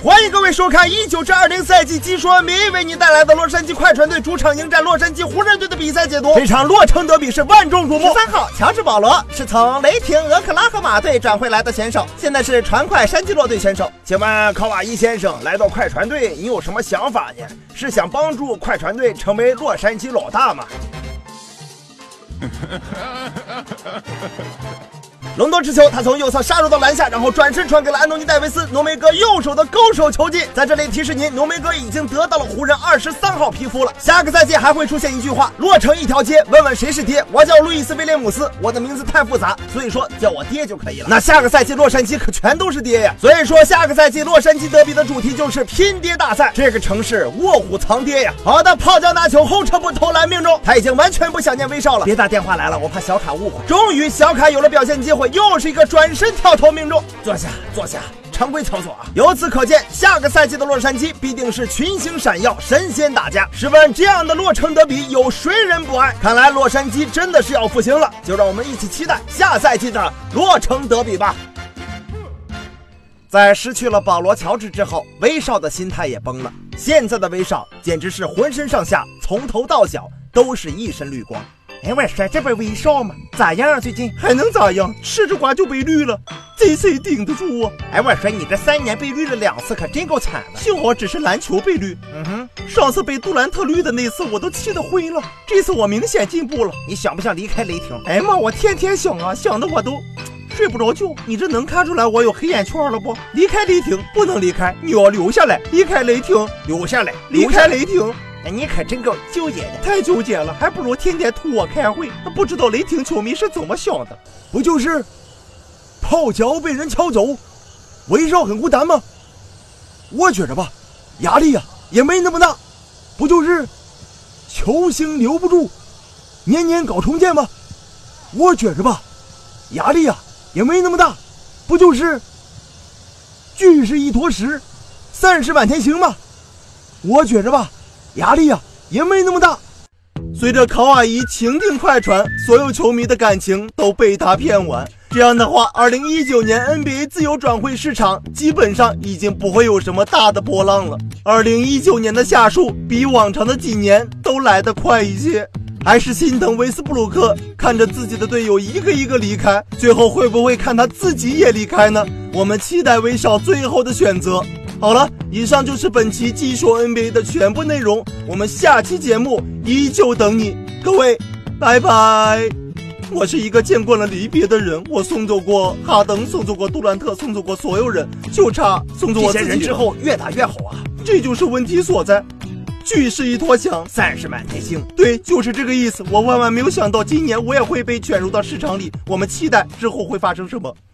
欢迎各位收看一九至二零赛季技术 NBA 为你带来的洛杉矶快船队主场迎战洛杉矶湖人队的比赛解读。这场洛城德比是万众瞩目。三号乔治保罗是从雷霆俄克拉荷马队转会来的选手，现在是船快山鸡洛队选手。请问卡瓦伊先生来到快船队，你有什么想法呢？是想帮助快船队成为洛杉矶老大吗？隆多持球，他从右侧杀入到篮下，然后转身传给了安东尼戴维斯。浓眉哥右手的勾手球技，在这里提示您，浓眉哥已经得到了湖人二十三号皮肤了。下个赛季还会出现一句话：落成一条街，问问谁是爹？我叫路易斯威廉姆斯，我的名字太复杂，所以说叫我爹就可以了。那下个赛季洛杉矶可全都是爹呀，所以说下个赛季洛杉矶德比的主题就是拼爹大赛。这个城市卧虎藏爹呀！好的，泡椒拿球，后撤步投篮命中。他已经完全不想念威少了。别打电话来了，我怕小卡误会。终于，小卡有了表现机会。又是一个转身跳投命中，坐下坐下，常规操作啊。由此可见，下个赛季的洛杉矶必定是群星闪耀，神仙打架。试问这样的洛城德比，有谁人不爱？看来洛杉矶真的是要复兴了，就让我们一起期待下赛季的洛城德比吧。在失去了保罗乔治之后，威少的心态也崩了。现在的威少简直是浑身上下从头到脚都是一身绿光。哎，我说这不威少吗？咋样啊？最近还能咋样？吃着瓜就被绿了，这谁顶得住啊？哎，我说你这三年被绿了两次，可真够惨的。幸好只是篮球被绿。嗯哼，上次被杜兰特绿的那次，我都气得灰了。这次我明显进步了。你想不想离开雷霆？哎妈，我天天想啊，想的我都睡不着觉。你这能看出来我有黑眼圈了不？离开雷霆不能离开，你要留下来。离开雷霆留下来，离开雷霆。哎，你可真够纠结的，太纠结了，还不如天天图我开会。不知道雷霆球迷是怎么想的？不就是泡脚被人抢走，威少很孤单吗？我觉着吧，压力呀也没那么大。不就是球星留不住，年年搞重建吗？我觉着吧，压力呀也没那么大。不就是聚是一坨屎，散是满天星吗？我觉着吧。压力呀也没那么大。随着考瓦伊情定快船，所有球迷的感情都被他骗完。这样的话，二零一九年 NBA 自由转会市场基本上已经不会有什么大的波浪了。二零一九年的下树比往常的几年都来得快一些。还是心疼威斯布鲁克，看着自己的队友一个一个离开，最后会不会看他自己也离开呢？我们期待威少最后的选择。好了，以上就是本期技说 NBA 的全部内容。我们下期节目依旧等你，各位，拜拜。我是一个见惯了离别的人，我送走过哈登，送走过杜兰特，送走过所有人，就差送走我自己。人之后越打越好啊，这就是问题所在。聚是一坨翔，散是满天星。对，就是这个意思。我万万没有想到，今年我也会被卷入到市场里。我们期待之后会发生什么。